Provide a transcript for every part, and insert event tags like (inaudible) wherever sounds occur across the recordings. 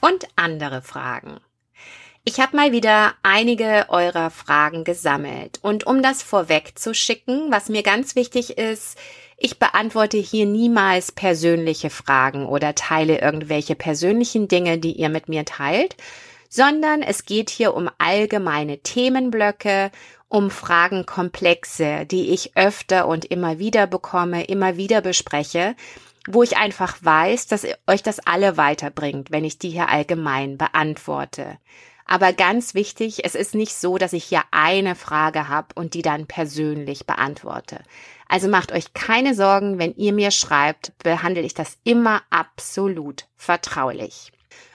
und andere Fragen. Ich habe mal wieder einige eurer Fragen gesammelt und um das vorweg zu schicken, was mir ganz wichtig ist, ich beantworte hier niemals persönliche Fragen oder teile irgendwelche persönlichen Dinge, die ihr mit mir teilt, sondern es geht hier um allgemeine Themenblöcke, um Fragenkomplexe, die ich öfter und immer wieder bekomme, immer wieder bespreche wo ich einfach weiß, dass euch das alle weiterbringt, wenn ich die hier allgemein beantworte. Aber ganz wichtig, es ist nicht so, dass ich hier eine Frage habe und die dann persönlich beantworte. Also macht euch keine Sorgen, wenn ihr mir schreibt, behandle ich das immer absolut vertraulich.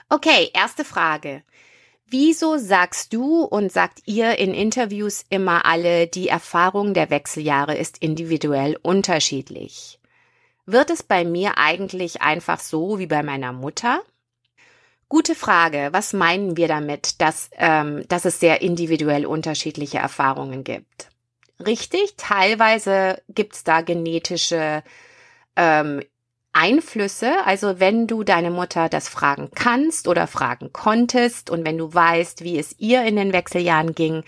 Okay, erste Frage. Wieso sagst du und sagt ihr in Interviews immer alle, die Erfahrung der Wechseljahre ist individuell unterschiedlich? Wird es bei mir eigentlich einfach so wie bei meiner Mutter? Gute Frage. Was meinen wir damit, dass, ähm, dass es sehr individuell unterschiedliche Erfahrungen gibt? Richtig, teilweise gibt's da genetische ähm, Einflüsse. Also wenn du deine Mutter das fragen kannst oder fragen konntest und wenn du weißt, wie es ihr in den Wechseljahren ging,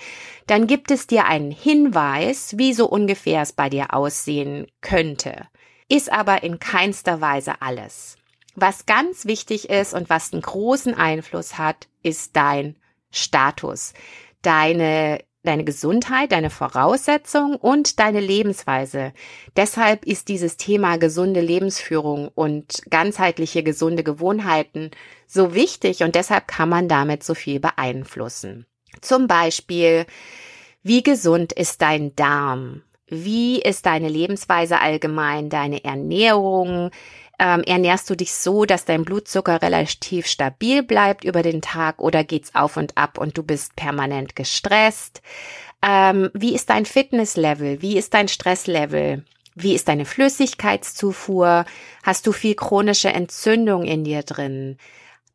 dann gibt es dir einen Hinweis, wie so ungefähr es bei dir aussehen könnte ist aber in keinster Weise alles. Was ganz wichtig ist und was einen großen Einfluss hat, ist dein Status, deine deine Gesundheit, deine Voraussetzung und deine Lebensweise. Deshalb ist dieses Thema gesunde Lebensführung und ganzheitliche gesunde Gewohnheiten so wichtig und deshalb kann man damit so viel beeinflussen. Zum Beispiel, wie gesund ist dein Darm? Wie ist deine Lebensweise allgemein, deine Ernährung? Ähm, ernährst du dich so, dass dein Blutzucker relativ stabil bleibt über den Tag oder geht's auf und ab und du bist permanent gestresst? Ähm, wie ist dein Fitnesslevel? Wie ist dein Stresslevel? Wie ist deine Flüssigkeitszufuhr? Hast du viel chronische Entzündung in dir drin?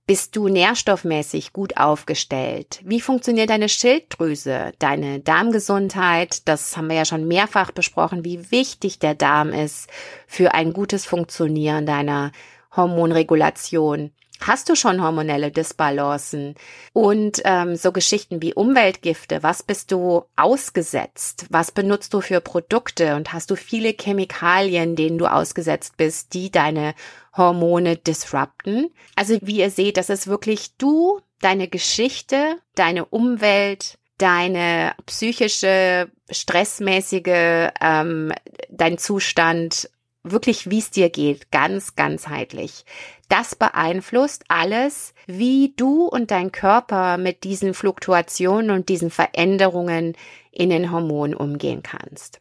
Bist du nährstoffmäßig gut aufgestellt? Wie funktioniert deine Schilddrüse, deine Darmgesundheit? Das haben wir ja schon mehrfach besprochen, wie wichtig der Darm ist für ein gutes Funktionieren deiner Hormonregulation. Hast du schon hormonelle Disbalancen? Und ähm, so Geschichten wie Umweltgifte, was bist du ausgesetzt? Was benutzt du für Produkte? Und hast du viele Chemikalien, denen du ausgesetzt bist, die deine Hormone disrupten? Also wie ihr seht, das ist wirklich du, deine Geschichte, deine Umwelt, deine psychische, stressmäßige, ähm, dein Zustand wirklich, wie es dir geht, ganz ganzheitlich. Das beeinflusst alles, wie du und dein Körper mit diesen Fluktuationen und diesen Veränderungen in den Hormonen umgehen kannst.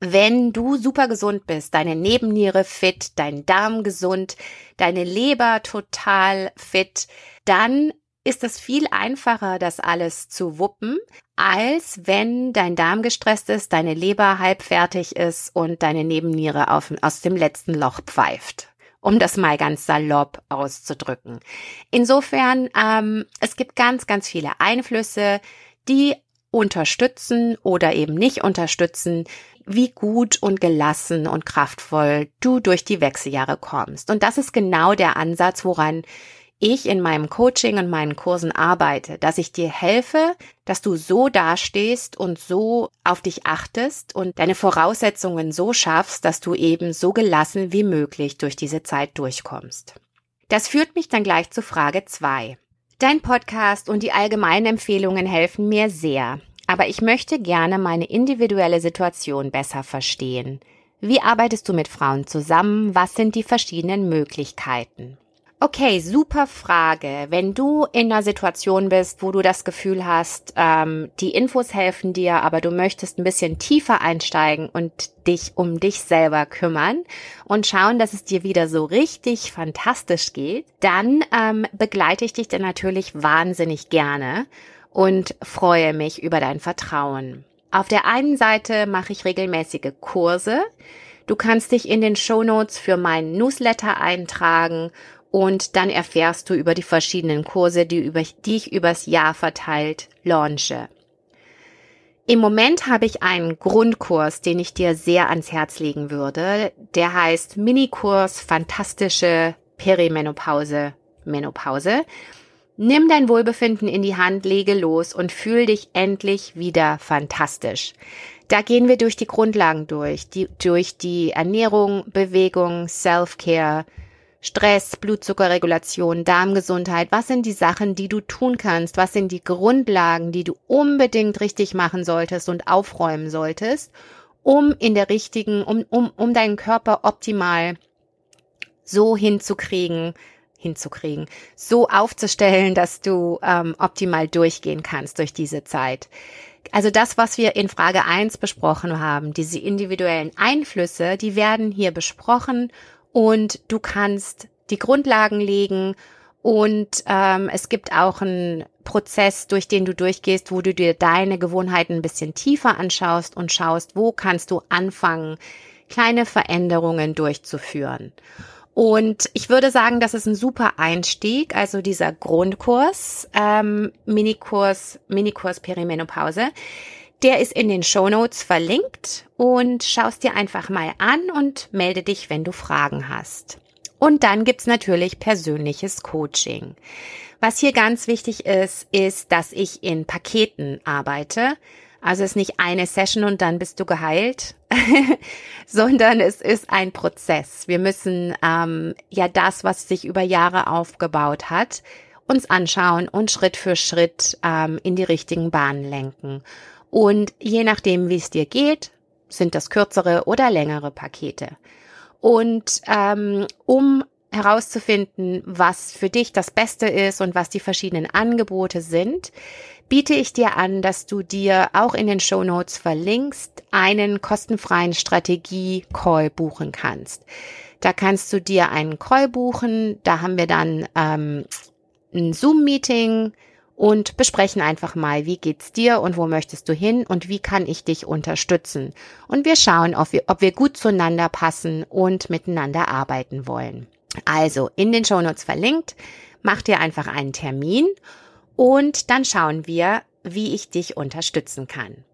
Wenn du super gesund bist, deine Nebenniere fit, dein Darm gesund, deine Leber total fit, dann ist es viel einfacher, das alles zu wuppen, als wenn dein Darm gestresst ist, deine Leber halb fertig ist und deine Nebenniere auf, aus dem letzten Loch pfeift. Um das mal ganz salopp auszudrücken. Insofern, ähm, es gibt ganz, ganz viele Einflüsse, die unterstützen oder eben nicht unterstützen, wie gut und gelassen und kraftvoll du durch die Wechseljahre kommst. Und das ist genau der Ansatz, woran ich in meinem Coaching und meinen Kursen arbeite, dass ich dir helfe, dass du so dastehst und so auf dich achtest und deine Voraussetzungen so schaffst, dass du eben so gelassen wie möglich durch diese Zeit durchkommst. Das führt mich dann gleich zu Frage zwei. Dein Podcast und die allgemeinen Empfehlungen helfen mir sehr, aber ich möchte gerne meine individuelle Situation besser verstehen. Wie arbeitest du mit Frauen zusammen? Was sind die verschiedenen Möglichkeiten? Okay, super Frage. Wenn du in einer Situation bist, wo du das Gefühl hast, ähm, die Infos helfen dir, aber du möchtest ein bisschen tiefer einsteigen und dich um dich selber kümmern und schauen, dass es dir wieder so richtig fantastisch geht, dann ähm, begleite ich dich dann natürlich wahnsinnig gerne und freue mich über dein Vertrauen. Auf der einen Seite mache ich regelmäßige Kurse. Du kannst dich in den Show Notes für meinen Newsletter eintragen und dann erfährst du über die verschiedenen Kurse, die, über, die ich übers Jahr verteilt launche. Im Moment habe ich einen Grundkurs, den ich dir sehr ans Herz legen würde. Der heißt Minikurs Fantastische Perimenopause Menopause. Nimm dein Wohlbefinden in die Hand, lege los und fühl dich endlich wieder fantastisch. Da gehen wir durch die Grundlagen durch, die, durch die Ernährung, Bewegung, Self-Care, Stress, Blutzuckerregulation, Darmgesundheit, was sind die Sachen, die du tun kannst, was sind die Grundlagen, die du unbedingt richtig machen solltest und aufräumen solltest, um in der richtigen, um, um, um deinen Körper optimal so hinzukriegen, hinzukriegen, so aufzustellen, dass du ähm, optimal durchgehen kannst durch diese Zeit. Also das, was wir in Frage eins besprochen haben, diese individuellen Einflüsse, die werden hier besprochen und du kannst die Grundlagen legen und ähm, es gibt auch einen Prozess, durch den du durchgehst, wo du dir deine Gewohnheiten ein bisschen tiefer anschaust und schaust, wo kannst du anfangen, kleine Veränderungen durchzuführen. Und ich würde sagen, das ist ein super Einstieg, also dieser Grundkurs, ähm, Minikurs, Minikurs Perimenopause. Der ist in den Show Notes verlinkt und schaust dir einfach mal an und melde dich, wenn du Fragen hast. Und dann gibt's natürlich persönliches Coaching. Was hier ganz wichtig ist, ist, dass ich in Paketen arbeite. Also es ist nicht eine Session und dann bist du geheilt, (laughs) sondern es ist ein Prozess. Wir müssen ähm, ja das, was sich über Jahre aufgebaut hat, uns anschauen und Schritt für Schritt ähm, in die richtigen Bahnen lenken. Und je nachdem, wie es dir geht, sind das kürzere oder längere Pakete. Und ähm, um herauszufinden, was für dich das Beste ist und was die verschiedenen Angebote sind, biete ich dir an, dass du dir auch in den Show Notes verlinkst, einen kostenfreien Strategie-Call buchen kannst. Da kannst du dir einen Call buchen, da haben wir dann ähm, ein Zoom-Meeting, und besprechen einfach mal, wie geht's dir und wo möchtest du hin und wie kann ich dich unterstützen. Und wir schauen, ob wir, ob wir gut zueinander passen und miteinander arbeiten wollen. Also in den Shownotes verlinkt, mach dir einfach einen Termin und dann schauen wir, wie ich dich unterstützen kann.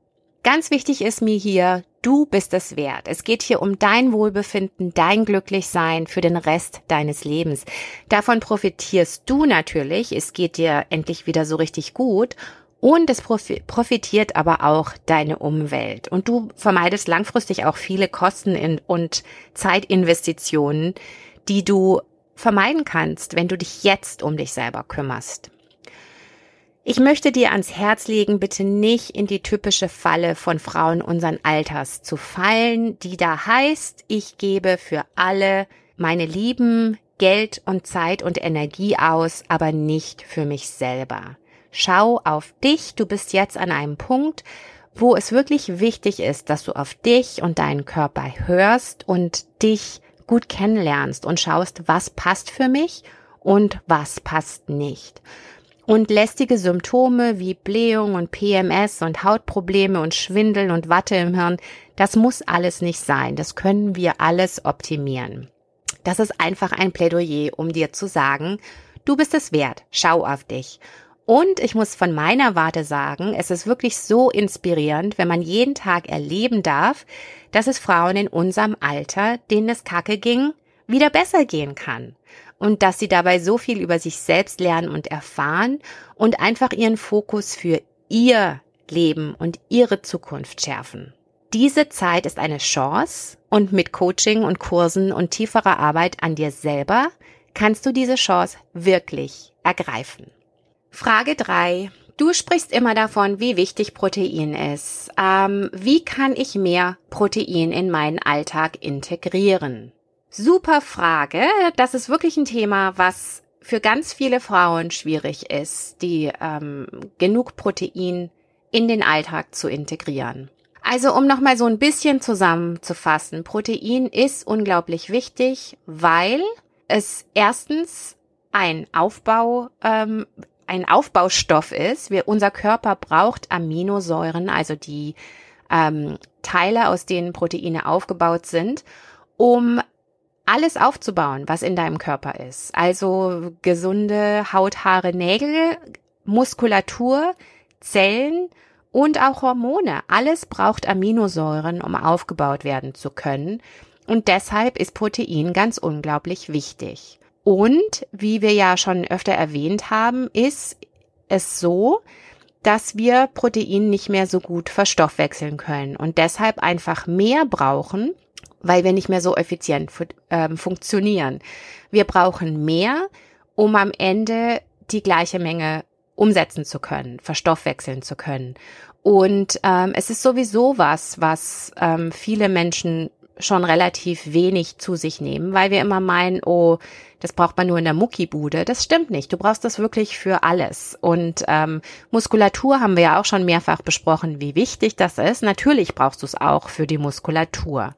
Ganz wichtig ist mir hier, du bist es wert. Es geht hier um dein Wohlbefinden, dein Glücklichsein für den Rest deines Lebens. Davon profitierst du natürlich. Es geht dir endlich wieder so richtig gut. Und es profitiert aber auch deine Umwelt. Und du vermeidest langfristig auch viele Kosten und Zeitinvestitionen, die du vermeiden kannst, wenn du dich jetzt um dich selber kümmerst. Ich möchte dir ans Herz legen, bitte nicht in die typische Falle von Frauen unseren Alters zu fallen, die da heißt, ich gebe für alle meine Lieben Geld und Zeit und Energie aus, aber nicht für mich selber. Schau auf dich, du bist jetzt an einem Punkt, wo es wirklich wichtig ist, dass du auf dich und deinen Körper hörst und dich gut kennenlernst und schaust, was passt für mich und was passt nicht. Und lästige Symptome wie Blähung und PMS und Hautprobleme und Schwindeln und Watte im Hirn, das muss alles nicht sein. Das können wir alles optimieren. Das ist einfach ein Plädoyer, um dir zu sagen, du bist es wert, schau auf dich. Und ich muss von meiner Warte sagen, es ist wirklich so inspirierend, wenn man jeden Tag erleben darf, dass es Frauen in unserem Alter, denen es kacke ging, wieder besser gehen kann und dass sie dabei so viel über sich selbst lernen und erfahren und einfach ihren Fokus für ihr Leben und ihre Zukunft schärfen. Diese Zeit ist eine Chance und mit Coaching und Kursen und tieferer Arbeit an dir selber kannst du diese Chance wirklich ergreifen. Frage drei: Du sprichst immer davon, wie wichtig Protein ist. Ähm, wie kann ich mehr Protein in meinen Alltag integrieren? Super Frage. Das ist wirklich ein Thema, was für ganz viele Frauen schwierig ist, die ähm, genug Protein in den Alltag zu integrieren. Also um nochmal so ein bisschen zusammenzufassen, Protein ist unglaublich wichtig, weil es erstens ein Aufbau, ähm, ein Aufbaustoff ist. Wir, unser Körper braucht Aminosäuren, also die ähm, Teile, aus denen Proteine aufgebaut sind, um alles aufzubauen, was in deinem Körper ist. Also gesunde Haut, Haare, Nägel, Muskulatur, Zellen und auch Hormone. Alles braucht Aminosäuren, um aufgebaut werden zu können. Und deshalb ist Protein ganz unglaublich wichtig. Und wie wir ja schon öfter erwähnt haben, ist es so, dass wir Protein nicht mehr so gut verstoffwechseln können und deshalb einfach mehr brauchen, weil wir nicht mehr so effizient äh, funktionieren. Wir brauchen mehr, um am Ende die gleiche Menge umsetzen zu können, verstoffwechseln zu können. Und ähm, es ist sowieso was, was ähm, viele Menschen schon relativ wenig zu sich nehmen, weil wir immer meinen, oh, das braucht man nur in der Muckibude. Das stimmt nicht. Du brauchst das wirklich für alles. Und ähm, Muskulatur haben wir ja auch schon mehrfach besprochen, wie wichtig das ist. Natürlich brauchst du es auch für die Muskulatur.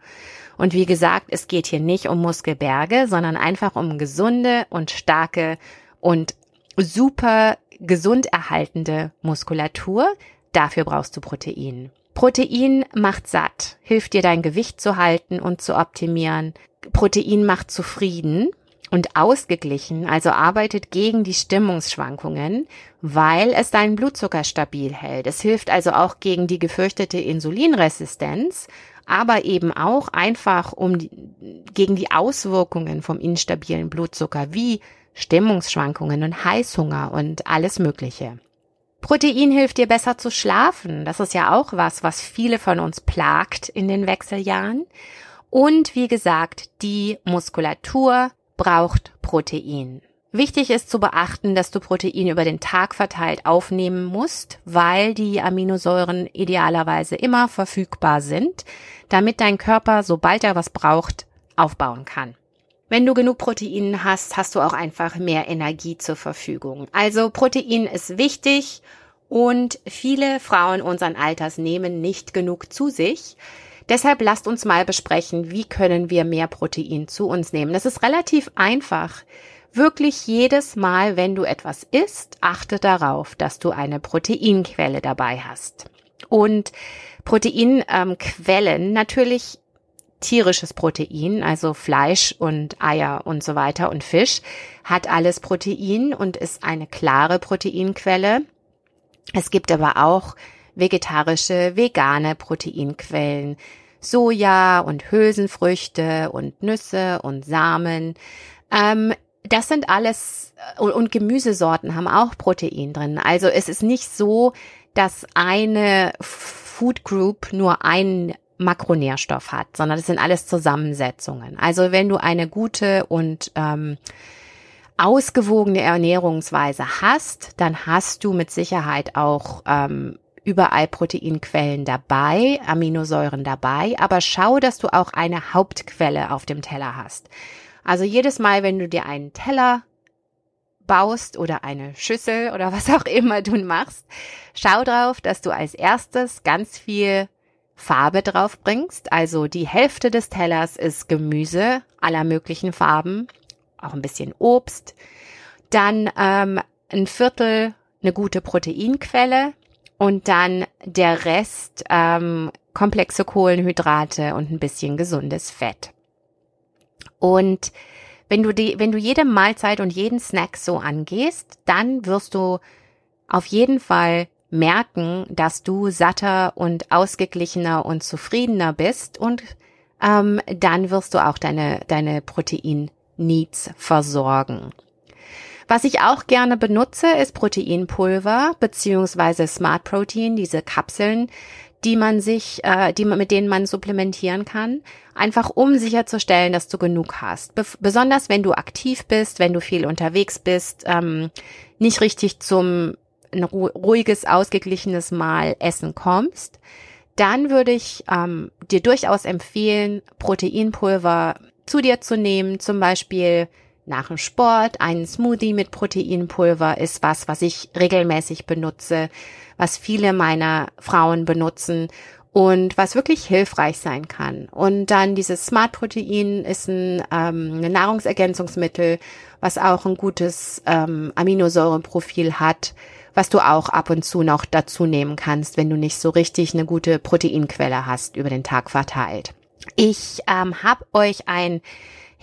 Und wie gesagt, es geht hier nicht um Muskelberge, sondern einfach um gesunde und starke und super gesund erhaltende Muskulatur. Dafür brauchst du Protein. Protein macht satt, hilft dir dein Gewicht zu halten und zu optimieren. Protein macht zufrieden und ausgeglichen, also arbeitet gegen die Stimmungsschwankungen, weil es deinen Blutzucker stabil hält. Es hilft also auch gegen die gefürchtete Insulinresistenz, aber eben auch einfach um die, gegen die Auswirkungen vom instabilen Blutzucker wie Stimmungsschwankungen und Heißhunger und alles Mögliche. Protein hilft dir besser zu schlafen. Das ist ja auch was, was viele von uns plagt in den Wechseljahren. Und wie gesagt, die Muskulatur braucht Protein. Wichtig ist zu beachten, dass du Protein über den Tag verteilt aufnehmen musst, weil die Aminosäuren idealerweise immer verfügbar sind, damit dein Körper, sobald er was braucht, aufbauen kann. Wenn du genug Protein hast, hast du auch einfach mehr Energie zur Verfügung. Also Protein ist wichtig und viele Frauen unseren Alters nehmen nicht genug zu sich. Deshalb lasst uns mal besprechen, wie können wir mehr Protein zu uns nehmen. Das ist relativ einfach. Wirklich jedes Mal, wenn du etwas isst, achte darauf, dass du eine Proteinquelle dabei hast. Und Proteinquellen ähm, natürlich tierisches Protein, also Fleisch und Eier und so weiter und Fisch, hat alles Protein und ist eine klare Proteinquelle. Es gibt aber auch vegetarische, vegane Proteinquellen, Soja und Hülsenfrüchte und Nüsse und Samen. Ähm, das sind alles und, und Gemüsesorten haben auch Protein drin. Also es ist nicht so, dass eine Food Group nur einen Makronährstoff hat, sondern das sind alles Zusammensetzungen. Also wenn du eine gute und ähm, ausgewogene Ernährungsweise hast, dann hast du mit Sicherheit auch ähm, überall Proteinquellen dabei, Aminosäuren dabei, aber schau, dass du auch eine Hauptquelle auf dem Teller hast. Also jedes Mal, wenn du dir einen Teller baust oder eine Schüssel oder (laughs) was auch immer du machst, schau drauf, dass du als erstes ganz viel Farbe drauf bringst. Also die Hälfte des Tellers ist Gemüse aller möglichen Farben, auch ein bisschen Obst. Dann ähm, ein Viertel eine gute Proteinquelle und dann der Rest ähm, komplexe Kohlenhydrate und ein bisschen gesundes Fett. Und wenn du die, wenn du jede Mahlzeit und jeden Snack so angehst, dann wirst du auf jeden Fall merken, dass du satter und ausgeglichener und zufriedener bist und ähm, dann wirst du auch deine, deine Protein-Needs versorgen. Was ich auch gerne benutze, ist Proteinpulver beziehungsweise Smart Protein, diese Kapseln, die man sich, äh, die man, mit denen man supplementieren kann, einfach um sicherzustellen, dass du genug hast. Be besonders wenn du aktiv bist, wenn du viel unterwegs bist, ähm, nicht richtig zum ein ruhiges, ausgeglichenes Mal essen kommst, dann würde ich ähm, dir durchaus empfehlen, Proteinpulver zu dir zu nehmen. Zum Beispiel nach dem Sport ein Smoothie mit Proteinpulver ist was, was ich regelmäßig benutze, was viele meiner Frauen benutzen und was wirklich hilfreich sein kann. Und dann dieses Smart Protein ist ein, ähm, ein Nahrungsergänzungsmittel, was auch ein gutes ähm, Aminosäurenprofil hat, was du auch ab und zu noch dazu nehmen kannst, wenn du nicht so richtig eine gute Proteinquelle hast über den Tag verteilt. Ich ähm, habe euch ein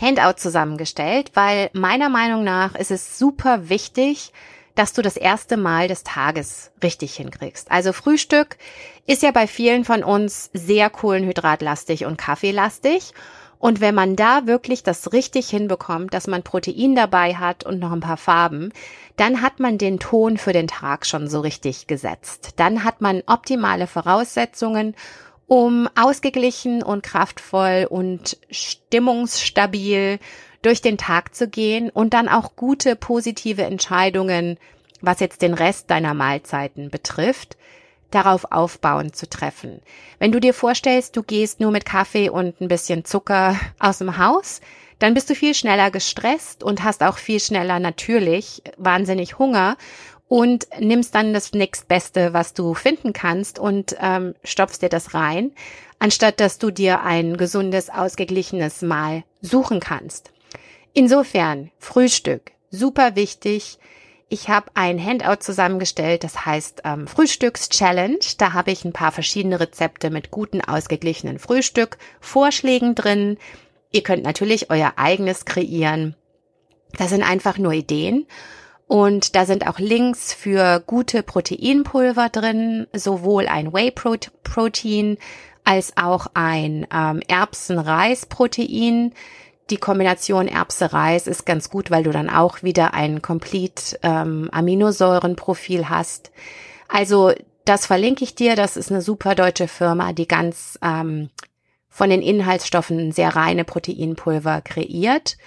Handout zusammengestellt, weil meiner Meinung nach ist es super wichtig, dass du das erste Mal des Tages richtig hinkriegst. Also Frühstück ist ja bei vielen von uns sehr kohlenhydratlastig und kaffeelastig. Und wenn man da wirklich das richtig hinbekommt, dass man Protein dabei hat und noch ein paar Farben, dann hat man den Ton für den Tag schon so richtig gesetzt. Dann hat man optimale Voraussetzungen, um ausgeglichen und kraftvoll und stimmungsstabil durch den Tag zu gehen und dann auch gute positive Entscheidungen, was jetzt den Rest deiner Mahlzeiten betrifft, darauf aufbauend zu treffen. Wenn du dir vorstellst, du gehst nur mit Kaffee und ein bisschen Zucker aus dem Haus, dann bist du viel schneller gestresst und hast auch viel schneller natürlich wahnsinnig Hunger und nimmst dann das nächstbeste, was du finden kannst und ähm, stopfst dir das rein, anstatt dass du dir ein gesundes, ausgeglichenes Mahl suchen kannst. Insofern, Frühstück, super wichtig. Ich habe ein Handout zusammengestellt, das heißt ähm, Frühstücks-Challenge. Da habe ich ein paar verschiedene Rezepte mit guten, ausgeglichenen Frühstück, Vorschlägen drin. Ihr könnt natürlich euer eigenes kreieren. Das sind einfach nur Ideen. Und da sind auch Links für gute Proteinpulver drin, sowohl ein Whey-Protein als auch ein ähm, Erbsen-Reis-Protein die Kombination Erbse-Reis ist ganz gut, weil du dann auch wieder ein Complete ähm, Aminosäurenprofil hast. Also das verlinke ich dir. Das ist eine super deutsche Firma, die ganz ähm, von den Inhaltsstoffen sehr reine Proteinpulver kreiert.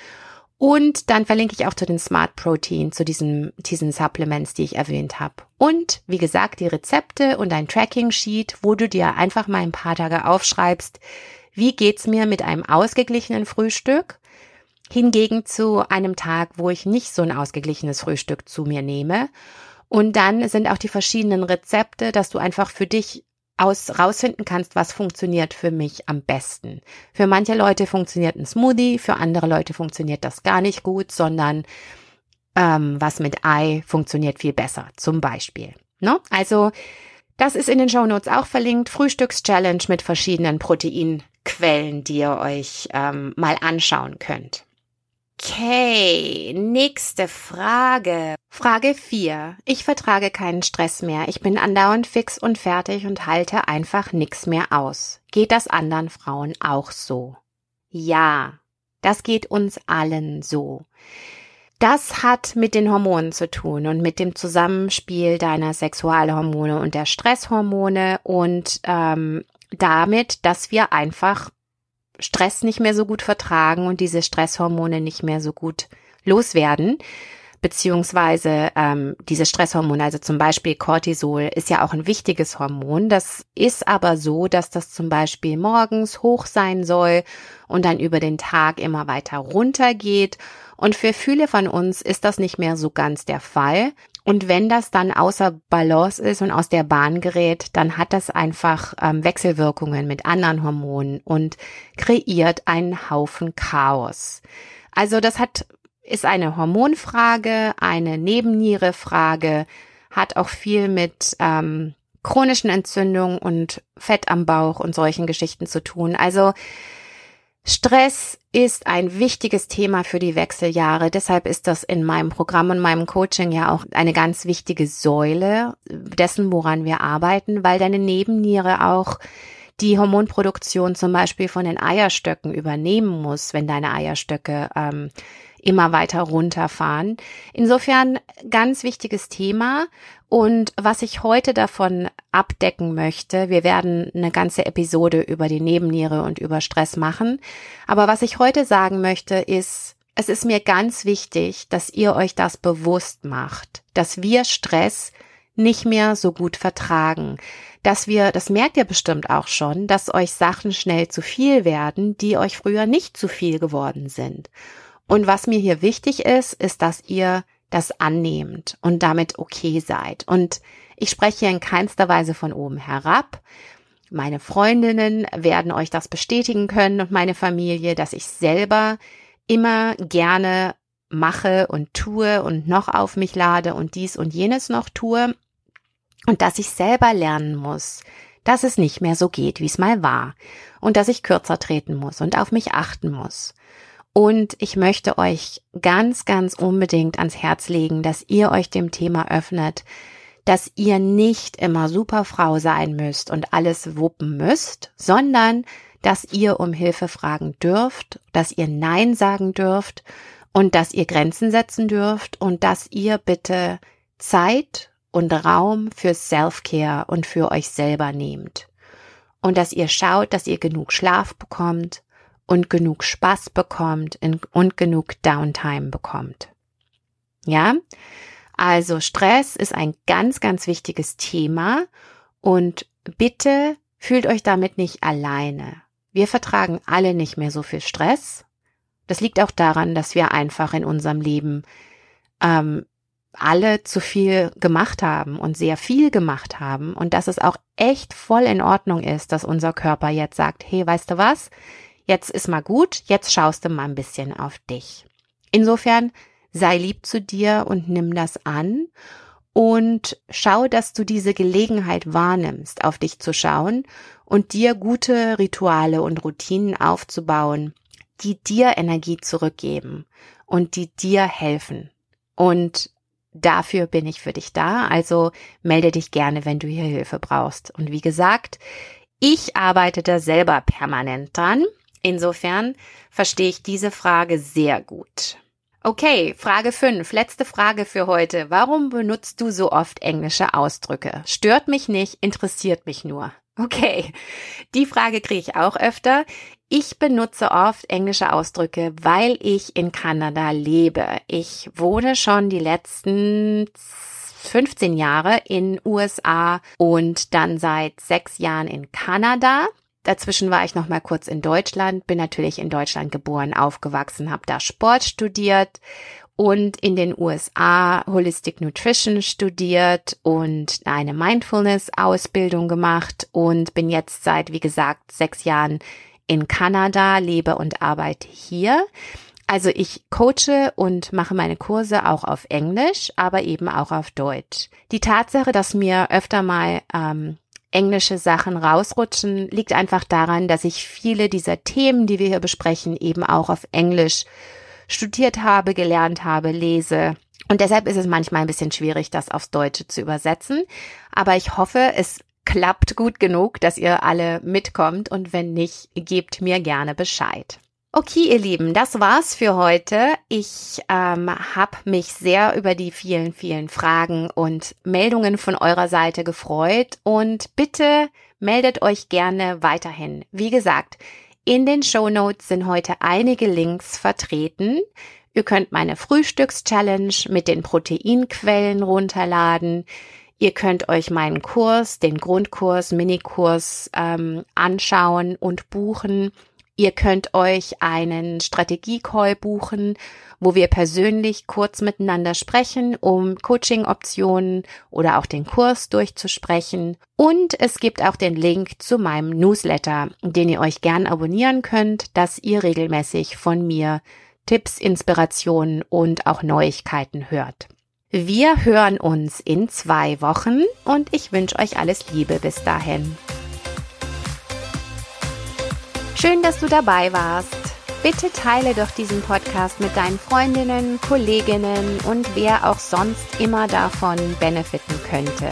Und dann verlinke ich auch zu den Smart Protein, zu diesen, diesen Supplements, die ich erwähnt habe. Und wie gesagt, die Rezepte und ein Tracking Sheet, wo du dir einfach mal ein paar Tage aufschreibst, wie geht's mir mit einem ausgeglichenen Frühstück? Hingegen zu einem Tag, wo ich nicht so ein ausgeglichenes Frühstück zu mir nehme. Und dann sind auch die verschiedenen Rezepte, dass du einfach für dich aus, rausfinden kannst, was funktioniert für mich am besten. Für manche Leute funktioniert ein Smoothie, für andere Leute funktioniert das gar nicht gut, sondern ähm, was mit Ei funktioniert viel besser, zum Beispiel. Ne? Also das ist in den Show Notes auch verlinkt. Frühstückschallenge mit verschiedenen Proteinquellen, die ihr euch ähm, mal anschauen könnt. Okay, nächste Frage. Frage 4. Ich vertrage keinen Stress mehr. Ich bin andauernd fix und fertig und halte einfach nix mehr aus. Geht das anderen Frauen auch so? Ja, das geht uns allen so. Das hat mit den Hormonen zu tun und mit dem Zusammenspiel deiner Sexualhormone und der Stresshormone und ähm, damit, dass wir einfach Stress nicht mehr so gut vertragen und diese Stresshormone nicht mehr so gut loswerden beziehungsweise ähm, diese Stresshormone, also zum Beispiel Cortisol, ist ja auch ein wichtiges Hormon. Das ist aber so, dass das zum Beispiel morgens hoch sein soll und dann über den Tag immer weiter runtergeht. Und für viele von uns ist das nicht mehr so ganz der Fall. Und wenn das dann außer Balance ist und aus der Bahn gerät, dann hat das einfach ähm, Wechselwirkungen mit anderen Hormonen und kreiert einen Haufen Chaos. Also das hat ist eine Hormonfrage, eine Nebennierefrage, hat auch viel mit ähm, chronischen Entzündungen und Fett am Bauch und solchen Geschichten zu tun. Also Stress ist ein wichtiges Thema für die Wechseljahre. Deshalb ist das in meinem Programm und meinem Coaching ja auch eine ganz wichtige Säule dessen, woran wir arbeiten, weil deine Nebenniere auch die Hormonproduktion zum Beispiel von den Eierstöcken übernehmen muss, wenn deine Eierstöcke ähm, immer weiter runterfahren. Insofern ganz wichtiges Thema. Und was ich heute davon abdecken möchte, wir werden eine ganze Episode über die Nebenniere und über Stress machen. Aber was ich heute sagen möchte, ist, es ist mir ganz wichtig, dass ihr euch das bewusst macht, dass wir Stress nicht mehr so gut vertragen, dass wir, das merkt ihr bestimmt auch schon, dass euch Sachen schnell zu viel werden, die euch früher nicht zu viel geworden sind. Und was mir hier wichtig ist, ist, dass ihr das annehmt und damit okay seid. Und ich spreche in keinster Weise von oben herab. Meine Freundinnen werden euch das bestätigen können und meine Familie, dass ich selber immer gerne mache und tue und noch auf mich lade und dies und jenes noch tue und dass ich selber lernen muss, dass es nicht mehr so geht, wie es mal war und dass ich kürzer treten muss und auf mich achten muss. Und ich möchte euch ganz, ganz unbedingt ans Herz legen, dass ihr euch dem Thema öffnet, dass ihr nicht immer Superfrau sein müsst und alles wuppen müsst, sondern dass ihr um Hilfe fragen dürft, dass ihr Nein sagen dürft und dass ihr Grenzen setzen dürft und dass ihr bitte Zeit und Raum für Self-Care und für euch selber nehmt. Und dass ihr schaut, dass ihr genug Schlaf bekommt und genug Spaß bekommt und genug Downtime bekommt. Ja? Also Stress ist ein ganz, ganz wichtiges Thema und bitte fühlt euch damit nicht alleine. Wir vertragen alle nicht mehr so viel Stress das liegt auch daran, dass wir einfach in unserem Leben ähm, alle zu viel gemacht haben und sehr viel gemacht haben und dass es auch echt voll in Ordnung ist, dass unser Körper jetzt sagt, hey, weißt du was? Jetzt ist mal gut, jetzt schaust du mal ein bisschen auf dich. Insofern sei lieb zu dir und nimm das an und schau, dass du diese Gelegenheit wahrnimmst, auf dich zu schauen und dir gute Rituale und Routinen aufzubauen, die dir Energie zurückgeben und die dir helfen. Und dafür bin ich für dich da. Also melde dich gerne, wenn du hier Hilfe brauchst. Und wie gesagt, ich arbeite da selber permanent dran. Insofern verstehe ich diese Frage sehr gut. Okay, Frage 5, letzte Frage für heute. Warum benutzt du so oft englische Ausdrücke? Stört mich nicht, interessiert mich nur. Okay, die Frage kriege ich auch öfter. Ich benutze oft englische Ausdrücke, weil ich in Kanada lebe. Ich wohne schon die letzten 15 Jahre in USA und dann seit sechs Jahren in Kanada. Dazwischen war ich noch mal kurz in Deutschland, bin natürlich in Deutschland geboren, aufgewachsen, habe da Sport studiert und in den USA Holistic Nutrition studiert und eine Mindfulness Ausbildung gemacht und bin jetzt seit, wie gesagt, sechs Jahren in Kanada, lebe und arbeite hier. Also ich coache und mache meine Kurse auch auf Englisch, aber eben auch auf Deutsch. Die Tatsache, dass mir öfter mal ähm, englische Sachen rausrutschen, liegt einfach daran, dass ich viele dieser Themen, die wir hier besprechen, eben auch auf Englisch studiert habe, gelernt habe, lese. Und deshalb ist es manchmal ein bisschen schwierig, das aufs Deutsche zu übersetzen. Aber ich hoffe, es klappt gut genug, dass ihr alle mitkommt und wenn nicht, gebt mir gerne Bescheid. Okay, ihr Lieben, das war's für heute. Ich ähm, habe mich sehr über die vielen, vielen Fragen und Meldungen von eurer Seite gefreut und bitte meldet euch gerne weiterhin. Wie gesagt, in den Show Notes sind heute einige Links vertreten. Ihr könnt meine Frühstückschallenge mit den Proteinquellen runterladen. Ihr könnt euch meinen Kurs, den Grundkurs, Minikurs ähm, anschauen und buchen. Ihr könnt euch einen Strategie-Call buchen, wo wir persönlich kurz miteinander sprechen, um Coaching-Optionen oder auch den Kurs durchzusprechen. Und es gibt auch den Link zu meinem Newsletter, den ihr euch gern abonnieren könnt, dass ihr regelmäßig von mir Tipps, Inspirationen und auch Neuigkeiten hört. Wir hören uns in zwei Wochen und ich wünsche euch alles Liebe bis dahin. Schön, dass du dabei warst. Bitte teile doch diesen Podcast mit deinen Freundinnen, Kolleginnen und wer auch sonst immer davon benefiten könnte.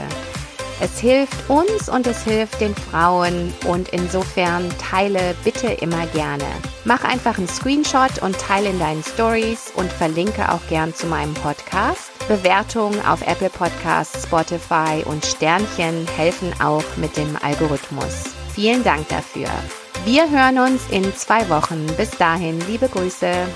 Es hilft uns und es hilft den Frauen und insofern teile bitte immer gerne. Mach einfach einen Screenshot und teile in deinen Stories und verlinke auch gern zu meinem Podcast. Bewertungen auf Apple Podcasts, Spotify und Sternchen helfen auch mit dem Algorithmus. Vielen Dank dafür. Wir hören uns in zwei Wochen. Bis dahin, liebe Grüße.